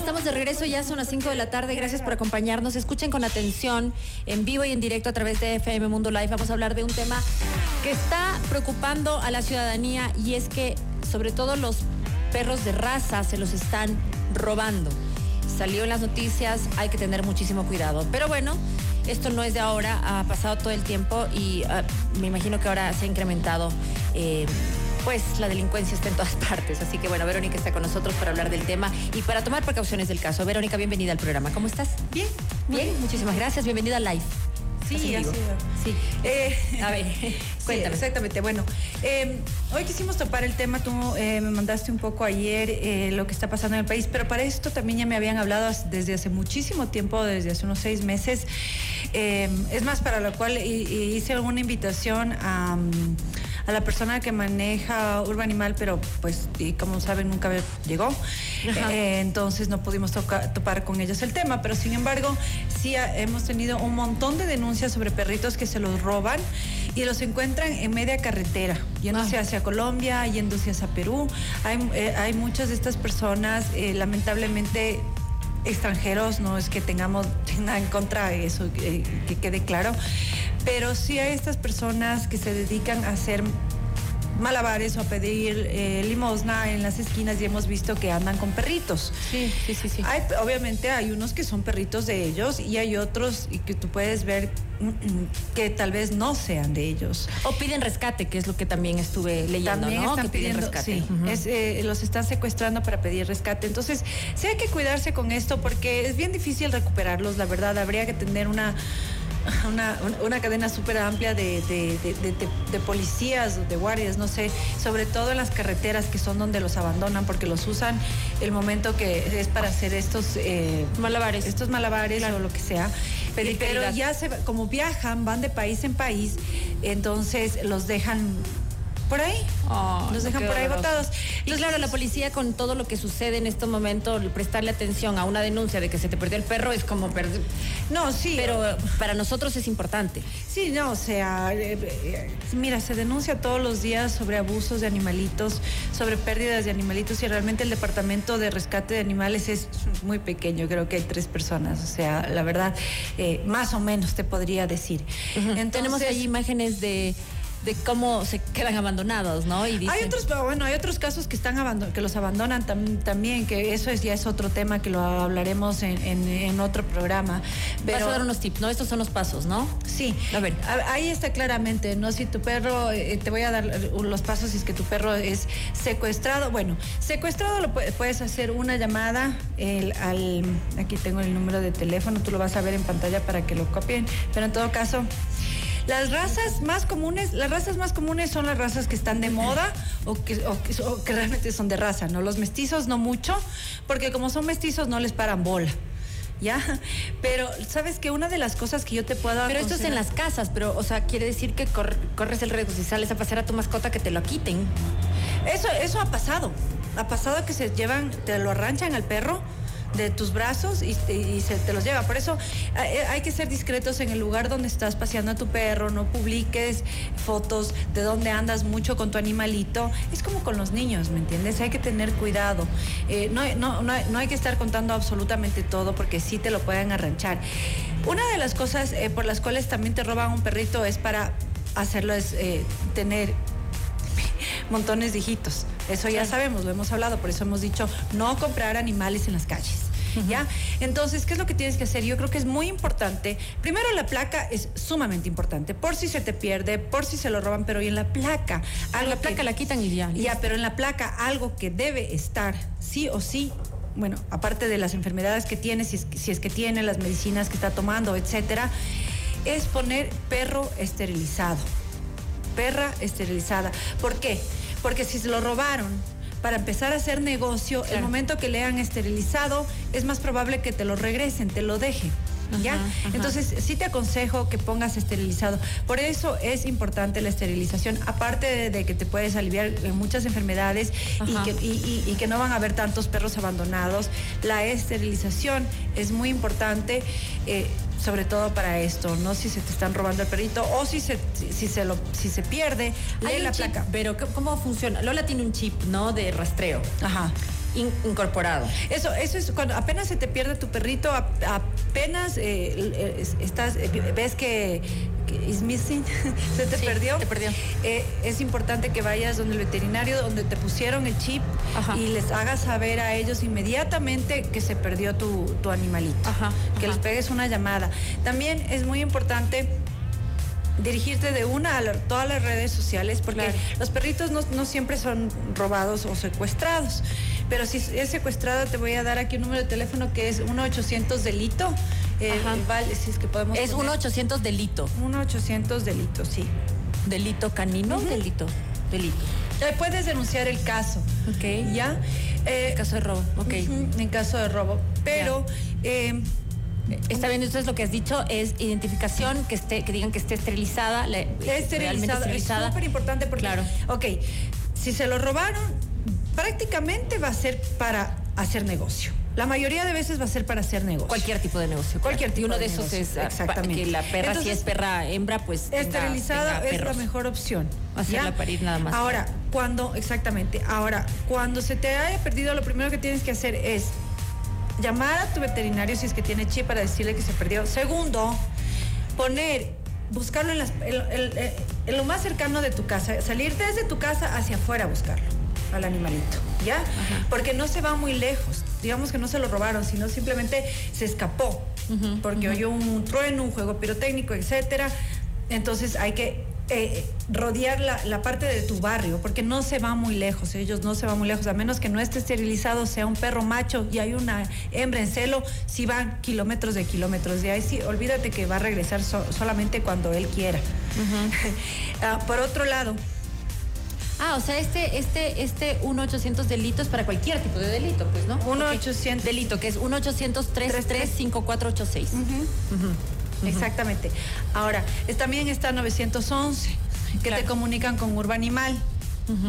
estamos de regreso, ya son las 5 de la tarde, gracias por acompañarnos. Escuchen con atención, en vivo y en directo a través de FM Mundo Live. Vamos a hablar de un tema que está preocupando a la ciudadanía y es que sobre todo los perros de raza se los están robando. Salió en las noticias, hay que tener muchísimo cuidado. Pero bueno, esto no es de ahora, ha pasado todo el tiempo y ah, me imagino que ahora se ha incrementado. eh, pues la delincuencia está en todas partes. Así que bueno, Verónica está con nosotros para hablar del tema y para tomar precauciones del caso. Verónica, bienvenida al programa. ¿Cómo estás? Bien, Bien, muchísimas gracias. Bienvenida al live. Sí, ha sido. Sí. Eh, A ver, sí, cuéntame. exactamente. Bueno, eh, hoy quisimos topar el tema. Tú eh, me mandaste un poco ayer eh, lo que está pasando en el país, pero para esto también ya me habían hablado desde hace muchísimo tiempo, desde hace unos seis meses. Es más, para lo cual hi- hi- hice alguna invitación a, a la persona que maneja Urban Animal, pero pues, y como saben, nunca llegó. Eh, entonces no pudimos toca- topar con ellos el tema, pero sin embargo sí ha- hemos tenido un montón de denuncias sobre perritos que se los roban y los encuentran en media carretera, yéndose Ah. hacia Colombia, yéndose hacia Perú. Hay, eh, hay muchas de estas personas, eh, lamentablemente extranjeros, no es que tengamos nada en contra de eso, eh, que quede claro, pero sí hay estas personas que se dedican a hacer malabares o a pedir eh, limosna en las esquinas y hemos visto que andan con perritos. Sí, sí, sí, sí. Hay, obviamente hay unos que son perritos de ellos y hay otros y que tú puedes ver mm, mm, que tal vez no sean de ellos. O piden rescate, que es lo que también estuve leyendo, También ¿no? están que piden pidiendo, rescate. sí, es, eh, los están secuestrando para pedir rescate. Entonces, sí hay que cuidarse con esto porque es bien difícil recuperarlos, la verdad. Habría que tener una, una, una cadena súper amplia de, de- de- policías, de guardias, no sé, sobre todo en las carreteras que son donde los abandonan porque los usan el momento que es para hacer estos... eh, Malabares. estos malabares o lo que sea. Pero caridad. ya se, como viajan, van de país en país, entonces los dejan por ahí. Ay, los no, dejan por ahí horroroso. botados. Y Entonces, claro, la policía con todo lo que sucede en estos momentos, prestarle atención a una denuncia de que se te perdió el perro es como perder. No, sí. Pero para nosotros es importante. Sí, no, o sea, eh, eh, mira, se denuncia todos los días sobre abusos de animalitos, sobre pérdidas de animalitos y realmente el departamento de rescate de animales es muy pequeño, creo que hay tres personas, o sea, la verdad, eh, más o menos te podría decir. Entonces, Tenemos ahí imágenes de, de cómo se quedan abandonados, ¿no? Y dicen, Hay otros, pero bueno, hay otros casos que están abandon- que los abandonan tam- también, que eso es, ya es otro tema que lo hablaremos en, en- en otro programa. Pero Vas a dar unos tips, ¿no? Estos son los pasos, ¿no? sí, A ver. ahí está claramente, ¿no? Si tu perro, eh, te voy a dar los pasos si es que tu perro es secuestrado. Bueno, secuestrado lo pu- puedes hacer una llamada el- al, aquí tengo el número de teléfono, tú lo vas a ver en pantalla para que lo copien, pero en todo caso. Las razas más comunes, las razas más comunes son las razas que están de moda o que, o que- o que realmente son de raza, ¿no? Los mestizos no mucho, porque como son mestizos no les paran bola. ¿Ya? Pero, ¿sabes que Una de las cosas que yo te puedo Pero esto es en las casas, pero, o sea, quiere decir que cor- corres el riesgo si sales a pasear a tu mascota que te lo quiten. Eso, eso ha pasado. Ha pasado que se llevan, te lo arranchan al perro de tus brazos y, y se te los lleva. Por eso eh, hay que ser discretos en el lugar donde estás paseando a tu perro, no publiques fotos de dónde andas mucho con tu animalito. Es como con los niños, ¿me entiendes? Hay que tener cuidado. Eh, no, no, no, no hay que estar contando absolutamente todo porque sí te lo pueden arranchar. Una de las cosas eh, por las cuales también te roban un perrito es para hacerlo es eh, tener montones de hijitos. Eso ya sabemos, lo hemos hablado, por eso hemos dicho no comprar animales en las calles. ¿Ya? Entonces, ¿qué es lo que tienes que hacer? Yo creo que es muy importante. Primero, la placa es sumamente importante. Por si se te pierde, por si se lo roban, pero y en la placa. Algo la placa que- la quitan y ya. ya, pero en la placa algo que debe estar sí o sí, bueno, aparte de las enfermedades que tiene, si es, que- si es que tiene, las medicinas que está tomando, etcétera, es poner perro esterilizado. Perra esterilizada. ¿Por qué? Porque si se lo robaron para empezar a hacer negocio, el momento que le han esterilizado, es más probable que te lo regresen, te lo dejen. ¿Ya? Ajá, ajá. Entonces, sí te aconsejo que pongas esterilizado. Por eso es importante la esterilización, aparte de, de que te puedes aliviar muchas enfermedades y que, y- y- y que no van a haber tantos perros abandonados. La esterilización es muy importante. eh, sobre todo para esto, ¿no? Si se te están robando el perrito o si se, si, se, lo, si se pierde, lee Hay la chip, placa. pero ¿cómo- ¿cómo funciona? Lola tiene un chip, ¿no? De rastreo. Ajá. incorporado. Eso, eso es cuando apenas se te pierde tu perrito, apenas eh, estás, eh, ves que, is missing, se te perdió. Te perdió. Eh, es importante que vayas donde el veterinario, donde te pusieron el chip y les hagas saber a ellos inmediatamente que se perdió tu, tu animalito. que les pegues una llamada. También es muy importante dirigirte de una a todas las redes sociales, porque los perritos no, no, siempre son robados o secuestrados. Pero si es secuestrado, te voy a dar aquí un número de teléfono que es 1-800 delito. Eh, vale, si es que podemos. Es 1-800 delito. 1-800 delito, sí. ¿Delito canino? Delito. Delito. puedes denunciar el caso. Ok. ¿Ya? en caso de robo. Ok. en caso de robo. Pero. Eh, Está bien, entonces lo que has dicho es identificación, que esté, que digan que esté esterilizada. esterilizada. Es súper importante porque. Claro. Ok, si se lo robaron, prácticamente va a ser para hacer negocio. La mayoría de veces va a ser para hacer negocio. Cualquier tipo de negocio. Cualquier tipo y uno de, esos es ah, exactamente. que la perra, si es perra hembra, pues. Esterilizada es la mejor opción. Hacerla parir nada más. Ahora, cuando, exactamente. Ahora, cuando se te haya perdido, lo primero que tienes que hacer es llamar a tu veterinario si es que tiene chip para decirle que se perdió. Segundo, poner, buscarlo en, lo más cercano de tu casa, salir desde tu casa hacia afuera a buscarlo al animalito, ¿ya? Porque no se va muy lejos, digamos que no se lo robaron, sino simplemente se escapó, porque oyó un trueno, un juego pirotécnico, etcétera. Entonces hay que eh, rodear la, parte de tu barrio, porque no se va muy lejos, ellos no se van muy lejos, a menos que no esté esterilizado, sea un perro macho y hay una hembra en celo, si van kilómetros de kilómetros. De ahí sí, olvídate que va a regresar solamente cuando él quiera. Ah, por otro lado, Ah, o sea, este, este, este 1-800 delitos para cualquier tipo de delito, pues, ¿no? 1-800. Delito, que es 1-800-33-5486. Exactamente. Ahora, también está 911, que te comunican con Urbanimal.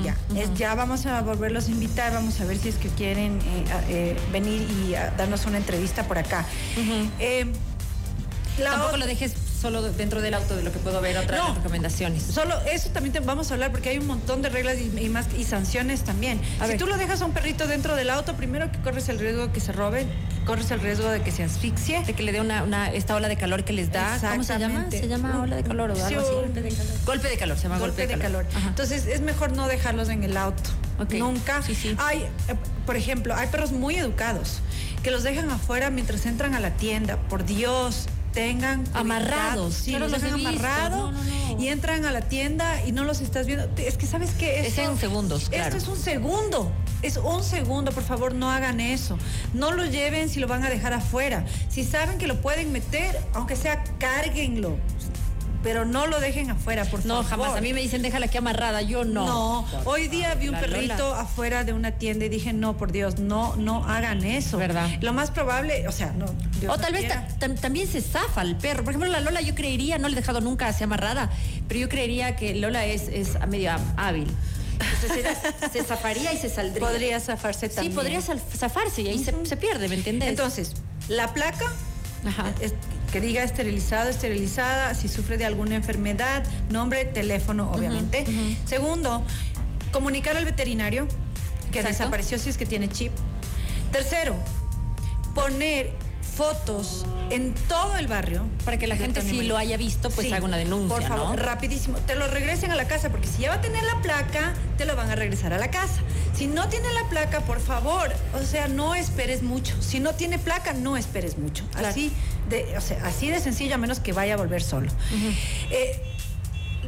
ya, ya vamos a volverlos a invitar, vamos a ver si es que quieren eh, eh, venir y darnos una entrevista por acá. Tampoco lo dejes solo dentro del auto de lo que puedo ver otras recomendaciones. Solo eso también te vamos a hablar porque hay un montón de reglas y, más y sanciones también. si tú lo dejas a un perrito dentro del auto, primero que corres el riesgo de que se robe, corres el riesgo de que se asfixie, de que le dé una, esta ola de calor que les da. ¿Cómo se llama? Se llama ola de calor o algo así. Golpe de calor. Golpe de calor, se llama golpe, de, calor. Entonces es mejor no dejarlos en el auto. Nunca. Sí, sí. Hay, eh, por ejemplo, hay perros muy educados que los dejan afuera mientras entran a la tienda. Por Dios, tengan amarrados. Sí, los dejan amarrados y entran a la tienda y no los estás viendo. Es que sabes que es en segundos. Esto es un segundo. Es un segundo, por favor, no hagan eso. No lo lleven si lo van a dejar afuera. Si saben que lo pueden meter, aunque sea, cárguenlo pero no lo dejen afuera, por favor. No, jamás. A mí me dicen déjala aquí amarrada, yo no. No, hoy día vi un perrito afuera de una tienda y dije, no, por Dios, no, no hagan eso. ¿Verdad? Lo más probable, o sea, no. o tal vez también se zafa el perro. Por ejemplo, la Lola yo creería, no le he dejado nunca así amarrada, pero yo creería que Lola es, es medio hábil. Entonces se zafaría y se saldría. Podría zafarse también. Sí, podría zafarse y ahí se, se, pierde, ¿me entiendes? Entonces, la placa que diga esterilizado, esterilizada, si sufre de alguna enfermedad, nombre, teléfono, obviamente. Segundo, comunicar al veterinario que desapareció si es que tiene chip. Tercero, poner fotos en todo el barrio. Para que la gente si lo haya visto, pues haga una denuncia. Por favor, rapidísimo. Te lo regresen a la casa, porque si ya va a tener la placa, te lo van a regresar a la casa. Si no tiene la placa, por favor, o sea, no esperes mucho. Si no tiene placa, no esperes mucho. Así, de, o sea, así de sencillo, a menos que vaya a volver solo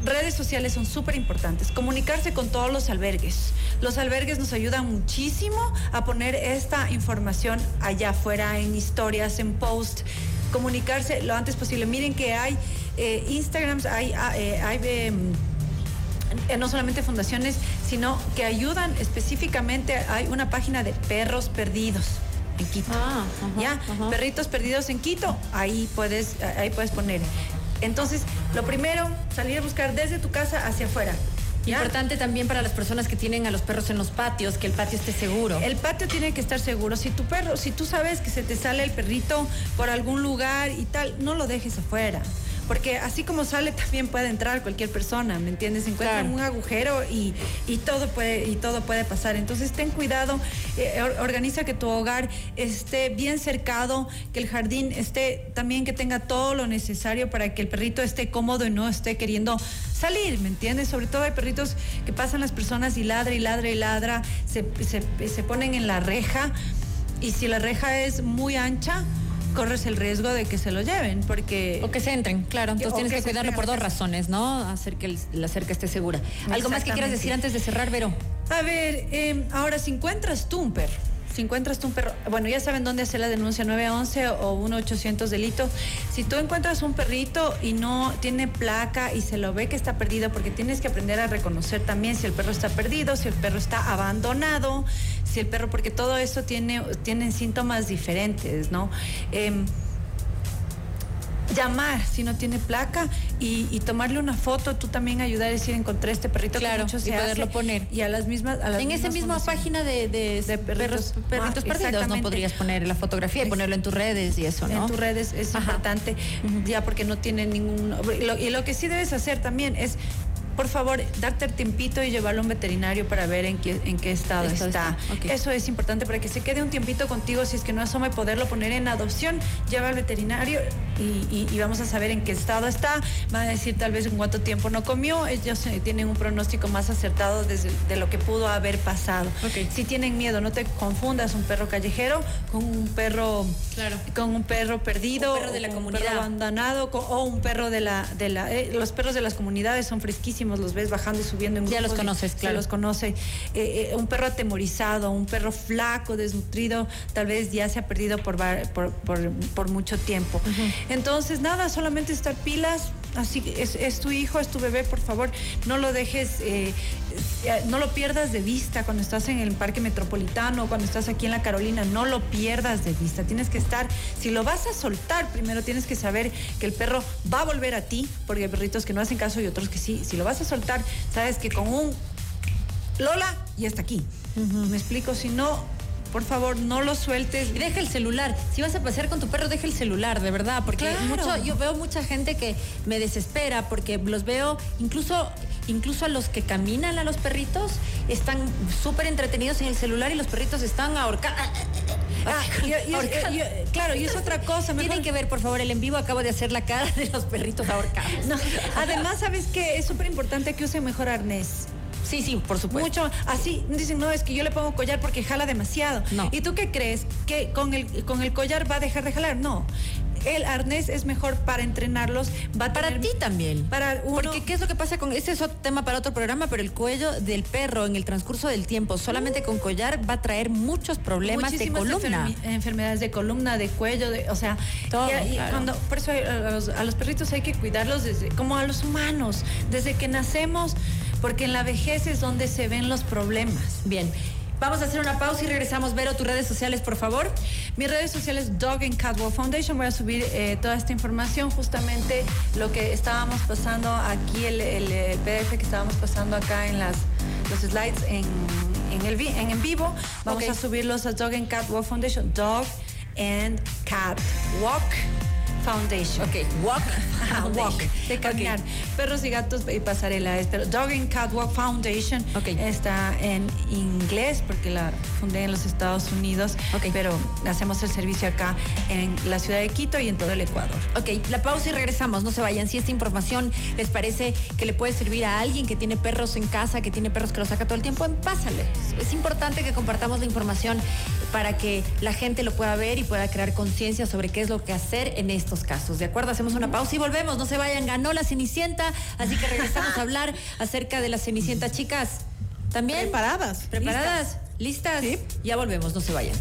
redes sociales son súper importantes. Comunicarse con todos los albergues. Los albergues nos ayudan muchísimo a poner esta información allá afuera, en historias, en posts. Comunicarse lo antes posible. Miren que hay eh, Instagrams, hay, ah, eh, hay em, eh, no solamente fundaciones, sino que ayudan específicamente. Hay una página de perros perdidos en Quito. Ah, ya, perritos perdidos en Quito. Ahí puedes, ahí puedes poner. Entonces, lo primero, salir a buscar desde tu casa hacia afuera. Importante también para las personas que tienen a los perros en los patios, que el patio esté seguro. El patio tiene que estar seguro. Si tu perro, si tú sabes que se te sale el perrito por algún lugar y tal, no lo dejes afuera. Porque así como sale también puede entrar cualquier persona, ¿me entiendes? Encuentra Claro. un agujero y, y todo puede y todo puede pasar. Entonces ten cuidado, eh, or- organiza que tu hogar esté bien cercado, que el jardín esté también que tenga todo lo necesario para que el perrito esté cómodo y no esté queriendo salir, ¿me entiendes? Sobre todo hay perritos que pasan las personas y ladra y ladra y ladra, se, se, se ponen en la reja y si la reja es muy ancha, corres el riesgo de que se lo lleven porque... O que se entren, claro. Entonces O tienes que cuidarlo por dos razones, ¿no? Hacer que el- la cerca esté segura. ¿Algo más que quieras decir antes de cerrar, Vero? A ver, eh, ahora si encuentras tú un perro, si encuentras un perro, bueno, ya saben dónde hacer la denuncia 911 o 1800 delito. Si tú encuentras un perrito y no tiene placa y se lo ve que está perdido, porque tienes que aprender a reconocer también si el perro está perdido, si el perro está abandonado, si el perro, porque todo eso tiene, tienen síntomas diferentes, ¿no? Em, llamar si no tiene placa y, y tomarle una foto, tú también ayudar a decir encontré este perrito que Claro, mucho y se poderlo hace", poner. y a las mismas a las En esa misma página de, de, De perritos. perros, perritos Ah, perdidos, ¿no? Podrías poner la fotografía y ponerlo en tus redes y eso, ¿no? en tus redes es Ajá. importante ya porque no tiene ningún lo- y lo que sí debes hacer también es por favor, darte el tiempito y llevarlo a un veterinario para ver en qué, en qué estado Estado está. Eso es importante para que se quede un tiempito contigo. Si es que no asoma y poderlo poner en adopción, lleva al veterinario y, y- y vamos a saber en qué estado está. Van a decir tal vez en cuánto tiempo no comió. Ellos eh, tienen un pronóstico más acertado desde, de lo que pudo haber pasado. Si tienen miedo, no te confundas un perro callejero con un perro, Claro. con un perro perdido, Un perro de la o con un comunidad. perro abandonado o un perro de la, de la eh, los perros de las comunidades son fresquísimos, los ves bajando y subiendo en Ya grupos los y conoces, claro. los conoce. Eh, eh, un perro atemorizado, un perro flaco, desnutrido, tal vez ya se ha perdido por, por- por mucho tiempo. Entonces, nada, solamente estar pilas. Así que es, es tu hijo, es tu bebé, por favor, no lo dejes, eh, eh, no lo pierdas de vista cuando estás en el parque metropolitano, cuando estás aquí en la Carolina, no lo pierdas de vista. Tienes que estar, si lo vas a soltar, primero tienes que saber que el perro va a volver a ti, porque hay perritos que no hacen caso y otros que sí. Si lo vas a soltar, sabes que con un Lola y hasta aquí. Me explico, si no, por favor, no lo sueltes. Y deja el celular. Si vas a pasear con tu perro, deja el celular, de verdad. Porque Claro. mucho, yo veo mucha gente que me desespera porque los veo, incluso, incluso a los que caminan a los perritos, están súper entretenidos en el celular y los perritos están ahorcados. Ah, claro, y es otra cosa. mejor- Tienen que ver, por favor, el en vivo. Acabo de hacer la cara de los perritos ahorcados. No, además, ¿sabes qué? Es súper importante que usen mejor arnés. Sí, sí, por supuesto. Mucho, así dicen, no, es que yo le pongo collar porque jala demasiado. No. ¿Y tú qué crees? ¿Que con el, con el collar va a dejar de jalar? No. El arnés es mejor para entrenarlos. Va a Para tener- ti también. Para uno. Porque qué es lo que pasa con este es otro tema para otro programa, pero el cuello del perro en el transcurso del tiempo, solamente con collar va a traer muchos problemas de columna. enfermi- enfermedades de columna, de cuello, de, o sea, Todo, y- y claro. cuando, por eso a los, a los perritos hay que cuidarlos desde, como a los humanos, desde que nacemos, porque en la vejez es donde se ven los problemas. Bien. Vamos a hacer una pausa y regresamos. Vero, tus redes sociales, por favor. Mis redes sociales Dog and Cat Walk Foundation. Voy a subir eh, toda esta información, justamente lo que estábamos pasando aquí, el, el, eh, PDF que estábamos pasando acá en las los slides en, en el en, en vivo. Vamos a subirlos a Dog and Cat Walk Foundation. Dog and Cat Walk Foundation. Ok, walk. Ajá, walk, de caminar. Perros y gatos y pasarela. Dog and Cat Walk Foundation Ok. está en inglés porque la fundé en los Estados Unidos, Ok. pero hacemos el servicio acá en la ciudad de Quito y en todo el Ecuador. Ok, la pausa y regresamos. No se vayan. Si esta información les parece que le puede servir a alguien que tiene perros en casa, que tiene perros que los saca todo el tiempo, pásale. Es importante que compartamos la información para que la gente lo pueda ver y pueda crear conciencia sobre qué es lo que hacer en estos casos. ¿De acuerdo? Hacemos una pausa y volvemos. No se vayan. Ganó la Cenicienta, así que regresamos a hablar acerca de la Cenicienta, chicas. ¿También? Preparadas. ¿Preparadas? ¿Listas? Sí. Ya volvemos. No se vayan.